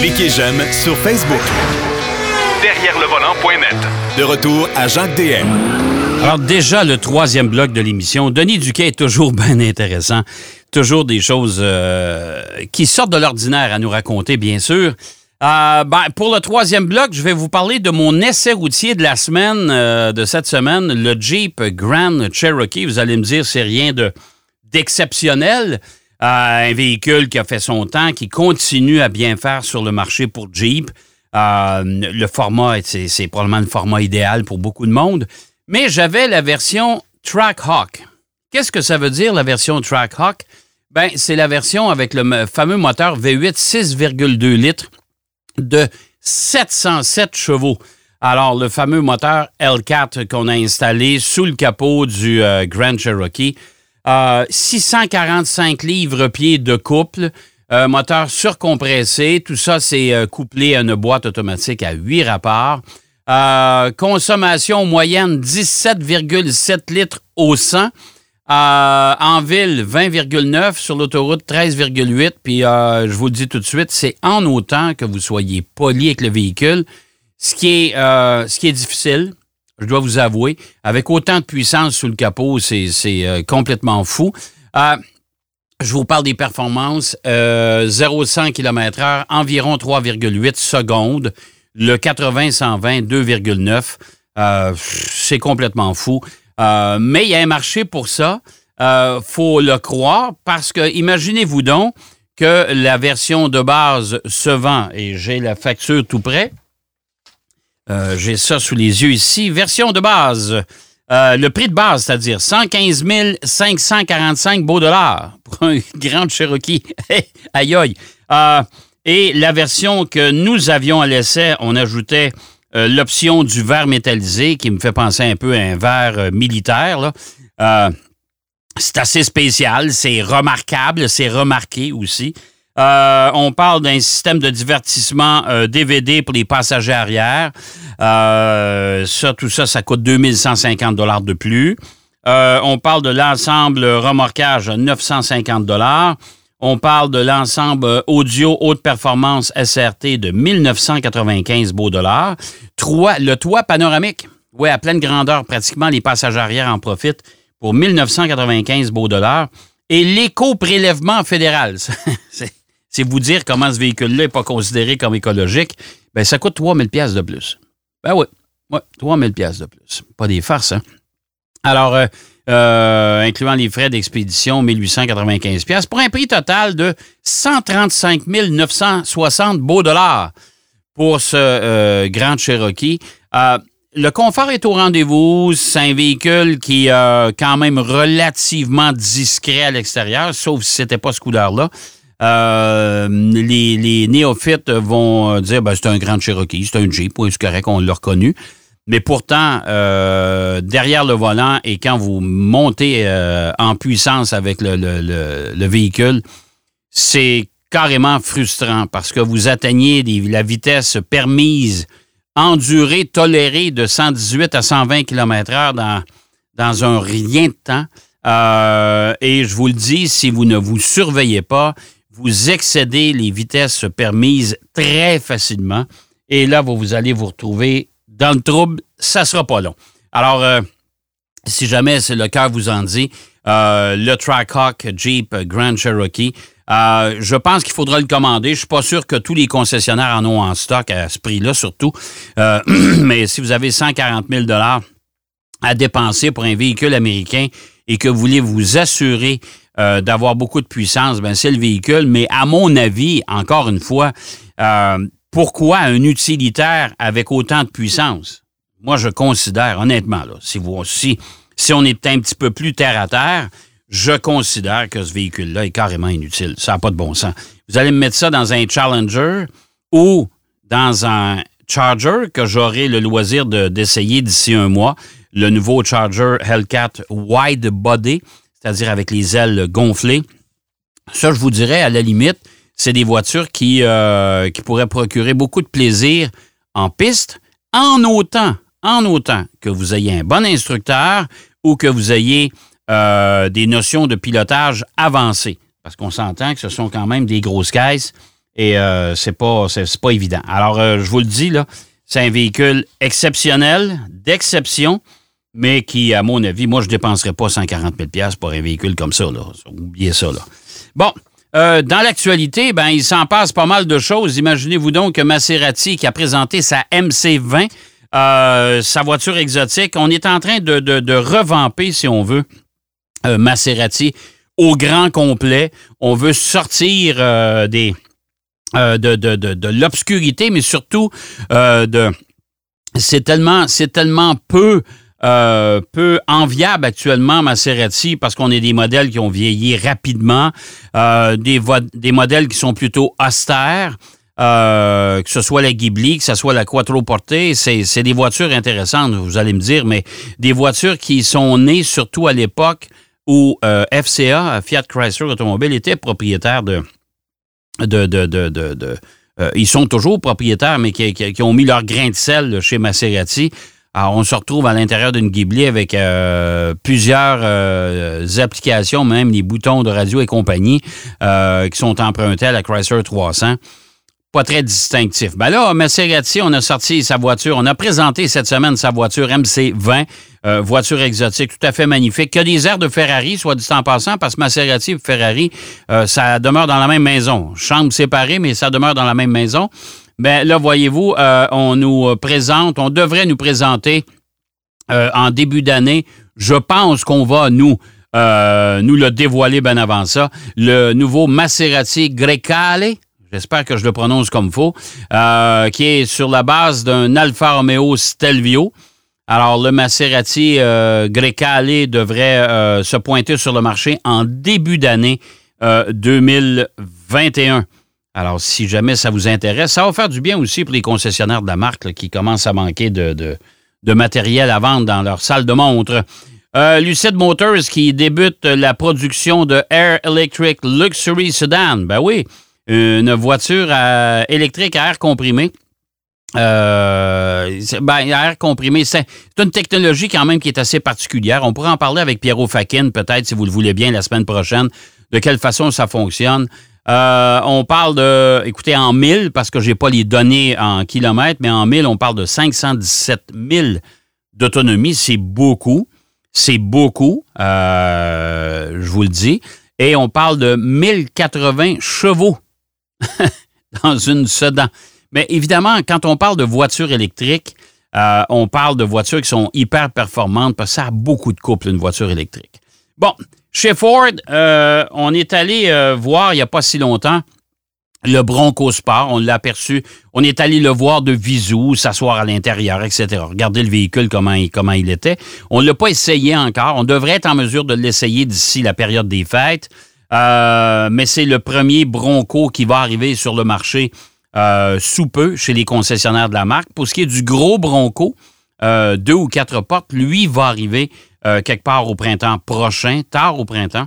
Cliquez j'aime sur Facebook. Derrière le volant.net. De retour à Jacques DM. Alors déjà, le troisième bloc de l'émission, Denis Duquet est toujours bien intéressant. Toujours des choses euh, qui sortent de l'ordinaire à nous raconter, bien sûr. Euh, ben, pour le troisième bloc, je vais vous parler de mon essai routier de la semaine, euh, de cette semaine, le Jeep Grand Cherokee. Vous allez me dire, c'est rien de d'exceptionnel. Un véhicule qui a fait son temps, qui continue à bien faire sur le marché pour Jeep. le format, c'est probablement le format idéal pour beaucoup de monde. Mais j'avais la version Trackhawk. Qu'est-ce que ça veut dire, la version Trackhawk? Ben, c'est la version avec le fameux moteur V8 6,2 litres de 707 chevaux. Alors, le fameux moteur L4 qu'on a installé sous le capot du euh, Grand Cherokee. 645 euh, livres-pieds de couple, euh, moteur surcompressé. Tout ça, c'est couplé à une boîte automatique à 8 rapports. consommation moyenne 17,7 litres au 100. Euh, en ville, 20,9. Sur l'autoroute, 13,8. Puis euh, je vous le dis tout de suite, c'est en autant que vous soyez poli avec le véhicule, euh, ce qui est difficile, je dois vous avouer. Avec autant de puissance sous le capot, c'est complètement fou. je vous parle des performances. 0-100 km/h, environ 3,8 secondes. Le 80-120, 2,9. c'est complètement fou. Euh, mais il y a un marché pour ça. Euh, faut le croire parce que imaginez-vous donc que la version de base se vend et j'ai la facture tout près. Euh, j'ai ça sous les yeux ici. Version de base. le prix de base, c'est-à-dire 115 545 beaux dollars pour un grand Cherokee. aïe aïe. et la version que nous avions à l'essai, on ajoutait euh, l'option du verre métallisé qui me fait penser un peu à un verre euh, militaire. Euh, c'est assez spécial, c'est remarquable, c'est remarqué aussi. On parle d'un système de divertissement DVD pour les passagers arrière. ça, tout ça, ça coûte 2150 dollars de plus. on parle de l'ensemble remorquage à 950 dollars. On parle de l'ensemble audio haute performance SRT de 1995 beaux dollars. le toit panoramique, oui, à pleine grandeur, pratiquement les passagers arrière en profitent pour 1995 beaux dollars. Et l'éco-prélèvement fédéral, c'est vous dire comment ce véhicule-là n'est pas considéré comme écologique. Bien, ça coûte 3000 pièces de plus. Ben oui, ouais, 3000 pièces de plus. Pas des farces, hein? Alors, euh, euh, incluant les frais d'expédition, 1895 pour un prix total de 135 960 beaux dollars pour ce euh, Grand Cherokee. Le confort est au rendez-vous. C'est un véhicule qui est quand même relativement discret à l'extérieur, sauf si c'était pas ce couleur-là. Les, néophytes vont dire ben, c'est un Grand Cherokee, c'est un Jeep, oui, c'est correct, on l'a reconnu. Mais pourtant, euh, derrière le volant et quand vous montez euh, en puissance avec le, véhicule, c'est carrément frustrant parce que vous atteignez la vitesse permise, endurée, tolérée de 118 à 120 km/h dans, dans un rien de temps. Euh, et je vous le dis, si vous ne vous surveillez pas, vous excédez les vitesses permises très facilement. Et là, vous, allez vous retrouver dans le trouble, ça sera pas long. Alors, euh, si jamais c'est le cœur vous en dit, euh, le Trackhawk Jeep Grand Cherokee, euh, je pense qu'il faudra le commander. Je suis pas sûr que tous les concessionnaires en ont en stock à ce prix-là, surtout. mais si vous avez 140 000 à dépenser pour un véhicule américain et que vous voulez vous assurer d'avoir beaucoup de puissance, ben c'est le véhicule. Mais à mon avis, encore une fois, pourquoi un utilitaire avec autant de puissance? Moi, je considère, honnêtement, si, si on est un petit peu plus terre à terre, je considère que ce véhicule-là est carrément inutile. Ça n'a pas de bon sens. Vous allez me mettre ça dans un Challenger ou dans un Charger que j'aurai le loisir d'essayer d'ici un mois, le nouveau Charger Hellcat Wide Body, c'est-à-dire avec les ailes gonflées. Ça, je vous dirais, à la limite, c'est des voitures qui, euh, qui pourraient procurer beaucoup de plaisir en piste, en autant, en autant que vous ayez un bon instructeur ou que vous ayez euh, des notions de pilotage avancées. Parce qu'on s'entend que ce sont quand même des grosses caisses. Et euh, c'est pas, pas évident. Alors, euh, je vous le dis, là, c'est un véhicule exceptionnel, d'exception, mais qui, à mon avis, moi, je dépenserais pas 140 000 pour un véhicule comme ça. Là. Oubliez ça. Là. Bon, euh, dans l'actualité, ben, il s'en passe pas mal de choses. Imaginez-vous donc que Maserati, qui a présenté sa MC20, euh, sa voiture exotique, on est en train de, de, revamper, si on veut, euh, Maserati au grand complet. On veut sortir euh, des, de, de, l'obscurité, mais surtout de c'est tellement c'est tellement peu euh, peu enviable actuellement Maserati parce qu'on a des modèles qui ont vieilli rapidement, euh, des, des modèles qui sont plutôt austères. euh, que ce soit la Ghibli, que ce soit la Quattroporte, c'est c'est des voitures intéressantes, vous allez me dire, mais des voitures qui sont nées surtout à l'époque où FCA, Fiat Chrysler Automobile, était propriétaire de, de, de, de, de- ils sont toujours propriétaires, mais qui, qui- qui ont mis leur grain de sel chez Maserati. Alors, on se retrouve à l'intérieur d'une Ghibli avec euh, plusieurs euh, applications, même les boutons de radio et compagnie, euh, qui sont empruntés à la Chrysler 300 pas très distinctif. Ben là, Maserati, on a sorti sa voiture, on a présenté cette semaine sa voiture MC20, euh, voiture exotique tout à fait magnifique, qui a des airs de Ferrari, soit dit en passant, parce que Maserati et Ferrari, ça demeure dans la même maison. Chambre séparée, mais ça demeure dans la même maison. Ben là, voyez-vous, euh, on nous présente, on devrait nous présenter euh, en début d'année. Je pense qu'on va nous euh, nous le dévoiler bien avant ça. Le nouveau Maserati Grecale. J'espère que je le prononce comme faut, euh, qui est sur la base d'un Alfa Romeo Stelvio. Alors, le Maserati euh, Grecale devrait euh, se pointer sur le marché en début d'année euh, 2021. Alors, si jamais ça vous intéresse, ça va faire du bien aussi pour les concessionnaires de la marque qui commencent à manquer de, matériel à vendre dans leur salle de montre. Euh, Lucid Motors qui débute la production de Air Electric Luxury Sedan. Ben oui, une voiture électrique à air comprimé. Euh, ben, air comprimé, c'est une technologie quand même qui est assez particulière. On pourra en parler avec Pierrot Fakin, peut-être, si vous le voulez bien, la semaine prochaine, de quelle façon ça fonctionne. Euh, on parle de, écoutez, en 1000, parce que j'ai pas les données en kilomètres, mais en 1000, on parle de 517 000 d'autonomie. C'est beaucoup. C'est beaucoup, euh, je vous le dis. Et on parle de 1080 chevaux dans une sedan. Mais évidemment, quand on parle de voitures électriques, euh, on parle de voitures qui sont hyper performantes parce que ça a beaucoup de couple, une voiture électrique. Bon, chez Ford, euh, on est allé euh, voir il n'y a pas si longtemps le Bronco Sport. On l'a aperçu. On est allé le voir de visu, s'asseoir à l'intérieur, etc. Regardez le véhicule, comment il, était. On ne l'a pas essayé encore. On devrait être en mesure de l'essayer d'ici la période des fêtes. Euh, mais c'est le premier Bronco qui va arriver sur le marché sous peu chez les concessionnaires de la marque. Pour ce qui est du gros Bronco, deux ou quatre portes, lui va arriver euh, quelque part au printemps prochain, tard au printemps.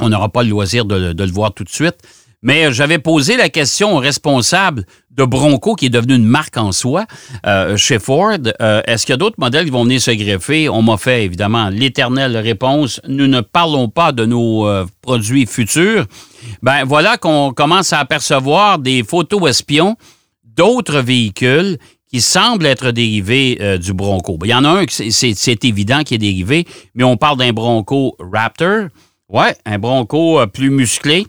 On n'aura pas le loisir de, le voir tout de suite. Mais j'avais posé la question au responsable de Bronco, qui est devenu une marque en soi, euh, chez Ford. euh, Est-ce qu'il y a d'autres modèles qui vont venir se greffer? On m'a fait évidemment l'éternelle réponse. Nous ne parlons pas de nos euh, produits futurs. Ben voilà qu'on commence à apercevoir des photos espions d'autres véhicules qui semblent être dérivés euh, du Bronco. Ben, Il y en a un, c'est- évident qui est dérivé, mais on parle d'un Bronco Raptor. Ouais, un Bronco euh, plus musclé,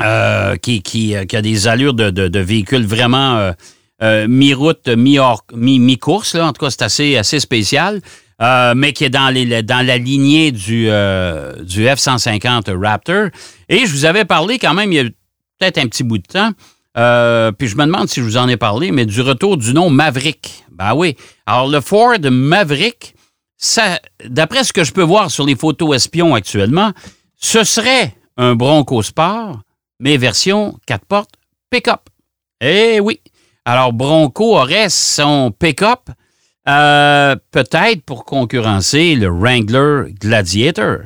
euh, qui, a des allures de, véhicule vraiment mi-route, mi-course. en tout cas, c'est assez, spécial. Mais qui est dans, la lignée du F-150 Raptor. Et je vous avais parlé quand même il y a peut-être un petit bout de temps, euh, puis je me demande si je vous en ai parlé, mais du retour du nom Maverick. Ben oui. Alors, le Ford Maverick, d'après ce que je peux voir sur les photos espions actuellement, ce serait un Bronco Sport, mais version 4 portes pick-up. Eh oui. Alors, Bronco aurait son pick-up, euh, peut-être pour concurrencer le Wrangler Gladiator.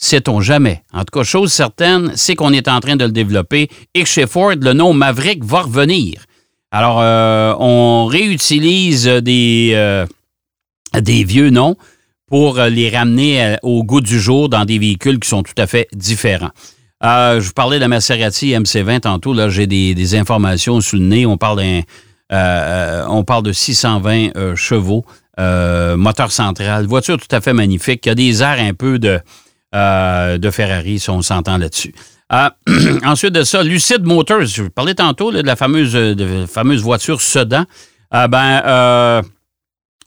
Sait-on jamais. En tout cas, chose certaine, c'est qu'on est en train de le développer et que chez Ford, le nom Maverick va revenir. Alors, euh, on réutilise des, euh, des vieux noms pour euh, les ramener au goût du jour dans des véhicules qui sont tout à fait différents. je vous parlais de la Maserati MC20 tantôt. Là, j'ai des, informations sous le nez. On parle on parle de 620 chevaux, moteur central, voiture tout à fait magnifique. Il y a des airs un peu de, de Ferrari, si on s'entend là-dessus. ensuite de ça, Lucid Motors. Je parlais tantôt de la fameuse, voiture Sedan. ben,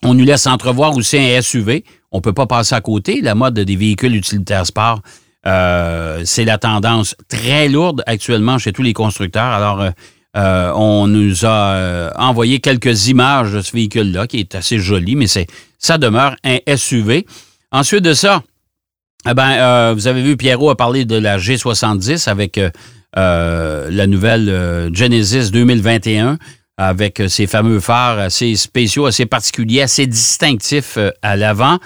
on nous laisse entrevoir aussi un SUV. On ne peut pas passer à côté. La mode des véhicules utilitaires sport, euh, c'est la tendance très lourde actuellement chez tous les constructeurs. Alors, euh, euh, on nous a envoyé quelques images de ce véhicule-là, qui est assez joli, mais c'est ça demeure un SUV. Ensuite de ça, eh ben, vous avez vu, Pierrot a parlé de la G70 avec la nouvelle Genesis 2021 avec euh, ces fameux phares assez spéciaux, assez particuliers, assez distinctifs euh, à l'avant.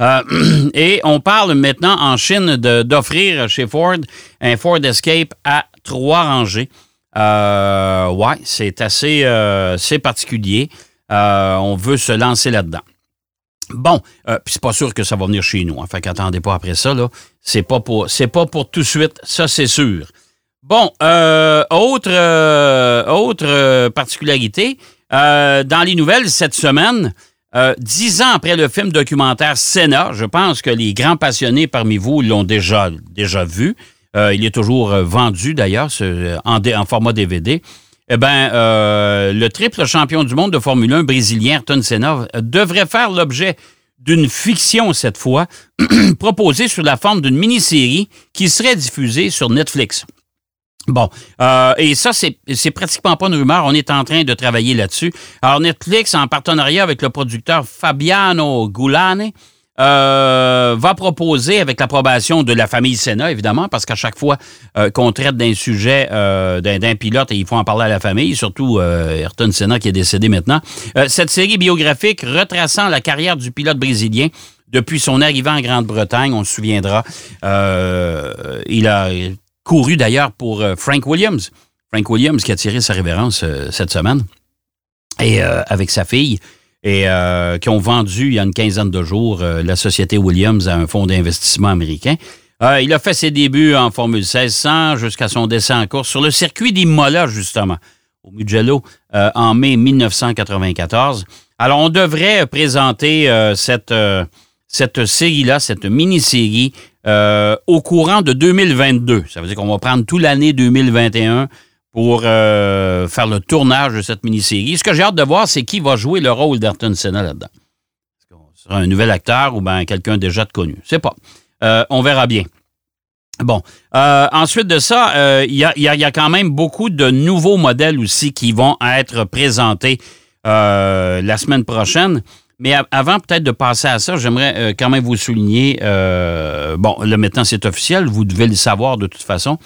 Euh, et on parle maintenant en Chine d'offrir chez Ford un Ford Escape à trois rangées. Euh, ouais, c'est assez, particulier. on veut se lancer là-dedans. Bon, puis c'est pas sûr que ça va venir chez nous. Enfin, qu'attendez pas après ça, là. C'est pas pour, c'est pas pour tout de suite, ça c'est sûr. Bon, euh, autre, euh, autre euh, particularité, dans les nouvelles cette semaine, dix ans après le film documentaire Senna, je pense que les grands passionnés parmi vous l'ont déjà, déjà vu. il est toujours vendu d'ailleurs en, format DVD. Eh bien, le triple champion du monde de Formule 1 brésilien Ayrton Senna devrait faire l'objet d'une fiction cette fois, proposée sous la forme d'une mini-série qui serait diffusée sur Netflix. Bon, euh, et ça, c'est pratiquement pas une rumeur. On est en train de travailler là-dessus. Alors, Netflix, en partenariat avec le producteur Fabiano Gulane, euh, va proposer, avec l'approbation de la famille Senna, évidemment, parce qu'à chaque fois euh, qu'on traite d'un sujet d'un pilote, il faut en parler à la famille, surtout Ayrton Senna qui est décédé maintenant, cette série biographique retraçant la carrière du pilote brésilien depuis son arrivée en Grande-Bretagne, on se souviendra, il a couru d'ailleurs pour euh, Frank Williams. Frank Williams qui a tiré sa révérence euh, cette semaine et euh, avec sa fille et qui ont vendu il y a une quinzaine de jours la société Williams à un fonds d'investissement américain. il a fait ses débuts en Formule 1600 jusqu'à son décès en course sur le circuit d'Imola, justement, au Mugello, en mai 1994. Alors, on devrait présenter cette, cette série-là, cette mini-série, euh, au courant de 2022. Ça veut dire qu'on va prendre toute l'année 2021 pour euh, faire le tournage de cette mini-série. Ce que j'ai hâte de voir, c'est qui va jouer le rôle d'Ayrton Senna là-dedans. Est-ce qu'on sera un nouvel acteur ou bien quelqu'un déjà de connu? C'est pas. Euh, on verra bien. Bon. ensuite de ça, il y, a, quand même beaucoup de nouveaux modèles aussi qui vont être présentés la semaine prochaine. Mais avant peut-être de passer à ça, j'aimerais euh, quand même vous souligner, euh, bon, là maintenant c'est officiel, vous devez le savoir de toute façon,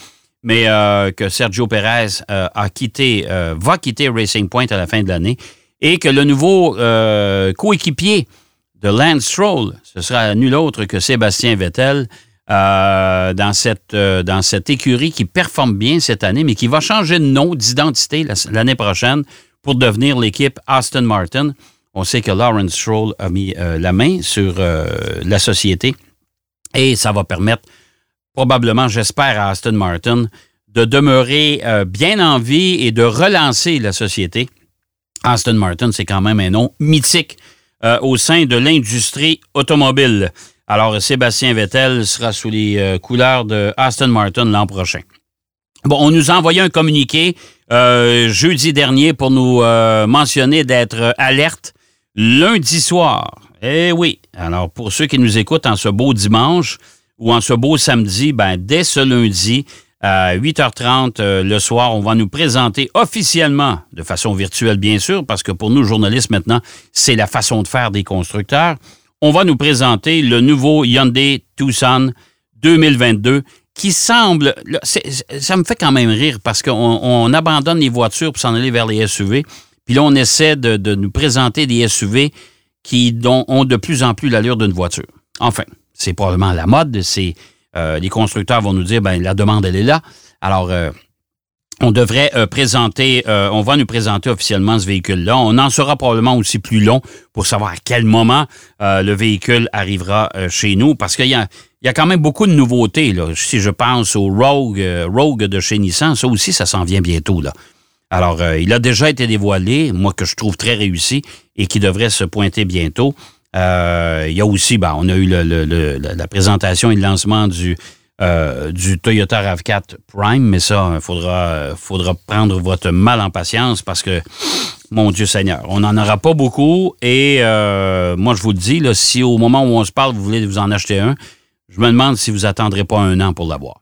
mais euh, que Sergio Perez a quitté, va quitter Racing Point à la fin de l'année et que le nouveau coéquipier de Lance Stroll, ce sera nul autre que Sébastien Vettel, dans, cette, écurie qui performe bien cette année, mais qui va changer de nom, d'identité l'année prochaine pour devenir l'équipe Aston Martin. On sait que Lawrence Stroll a mis euh, la main sur euh, la société et ça va permettre probablement, j'espère, à Aston Martin de demeurer euh, bien en vie et de relancer la société. Aston Martin, c'est quand même un nom mythique au sein de l'industrie automobile. Alors, Sébastien Vettel sera sous les couleurs de Aston Martin l'an prochain. Bon, on nous a envoyé un communiqué jeudi dernier pour nous mentionner d'être alerte lundi soir. Eh oui. Alors, pour ceux qui nous écoutent en ce beau dimanche ou en ce beau samedi, ben, dès ce lundi, à 8h30 euh, le soir, on va nous présenter officiellement, de façon virtuelle bien sûr, parce que pour nous journalistes maintenant, c'est la façon de faire des constructeurs. On va nous présenter le nouveau Hyundai Tucson 2022 qui semble, ça me fait quand même rire parce qu'on abandonne les voitures pour s'en aller vers les SUV. Puis là, on essaie de, nous présenter des SUV qui ont de plus en plus l'allure d'une voiture. Enfin, c'est probablement la mode. C'est euh, les constructeurs vont nous dire, ben la demande elle est là. Alors, euh, on devrait euh, présenter, on va nous présenter officiellement ce véhicule-là. On en sera probablement aussi plus long pour savoir à quel moment le véhicule arrivera chez nous, parce qu'il y a, y a quand même beaucoup de nouveautés. Là. Si je pense au Rogue, euh, Rogue de chez Nissan, ça aussi, ça s'en vient bientôt. Là. Alors, euh, il a déjà été dévoilé, moi que je trouve très réussi et qui devrait se pointer bientôt. Euh, il y a aussi, ben, on a eu la présentation et le lancement du, du Toyota RAV4 Prime, mais ça, il faudra, faudra prendre votre mal en patience parce que, mon Dieu Seigneur, on n'en aura pas beaucoup. Et moi, je vous le dis, là, si au moment où on se parle, vous voulez vous en acheter un, je me demande si vous attendrez pas un an pour l'avoir.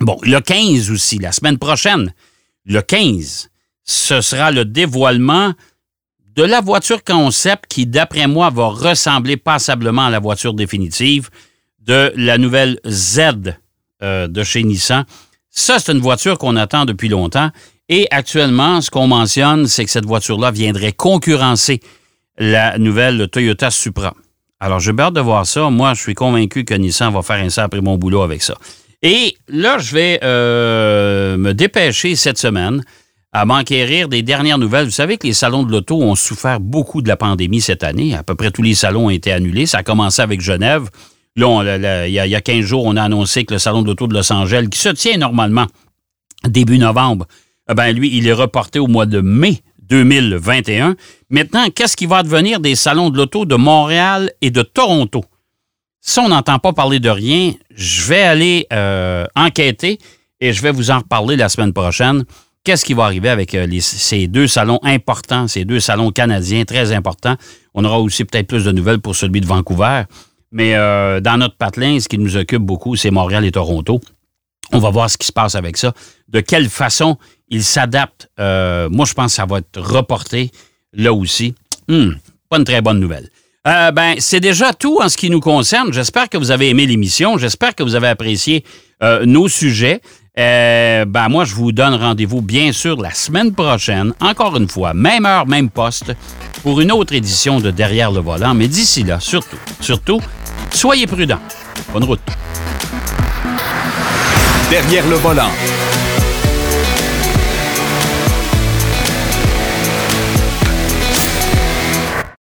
Bon, le 15 aussi, la semaine prochaine, le 15, ce sera le dévoilement de la voiture concept qui, d'après moi, va ressembler passablement à la voiture définitive de la nouvelle Z euh, de chez Nissan. Ça, c'est une voiture qu'on attend depuis longtemps. Et actuellement, ce qu'on mentionne, c'est que cette voiture-là viendrait concurrencer la nouvelle Toyota Supra. Alors, j'ai hâte de voir ça. Moi, je suis convaincu que Nissan va faire un sacré bon boulot avec ça. Et là, je vais euh, me dépêcher cette semaine à m'enquérir des dernières nouvelles. Vous savez que les salons de l'auto ont souffert beaucoup de la pandémie cette année. À peu près tous les salons ont été annulés. Ça a commencé avec Genève. Là, il, y a, 15 jours, on a annoncé que le salon de l'auto de Los Angeles, qui se tient normalement début novembre, eh ben lui, il est reporté au mois de mai 2021. Maintenant, qu'est-ce qui va advenir des salons de l'auto de Montréal et de Toronto? Si on n'entend pas parler de rien, je vais aller euh, enquêter et je vais vous en reparler la semaine prochaine. Qu'est-ce qui va arriver avec euh, ces deux salons importants, ces deux salons canadiens très importants? On aura aussi peut-être plus de nouvelles pour celui de Vancouver. Mais euh, dans notre patelin, ce qui nous occupe beaucoup, c'est Montréal et Toronto. On va voir ce qui se passe avec ça. De quelle façon il s'adapte. Euh, moi, je pense que ça va être reporté là aussi. Hmm, pas une très bonne nouvelle. Ben, c'est déjà tout en ce qui nous concerne. J'espère que vous avez aimé l'émission. J'espère que vous avez apprécié nos sujets. Ben, moi, je vous donne rendez-vous, bien sûr, la semaine prochaine, encore une fois, même heure, même poste, pour une autre édition de Derrière le volant. Mais d'ici là, surtout, surtout, soyez prudents. Bonne route. Derrière le volant.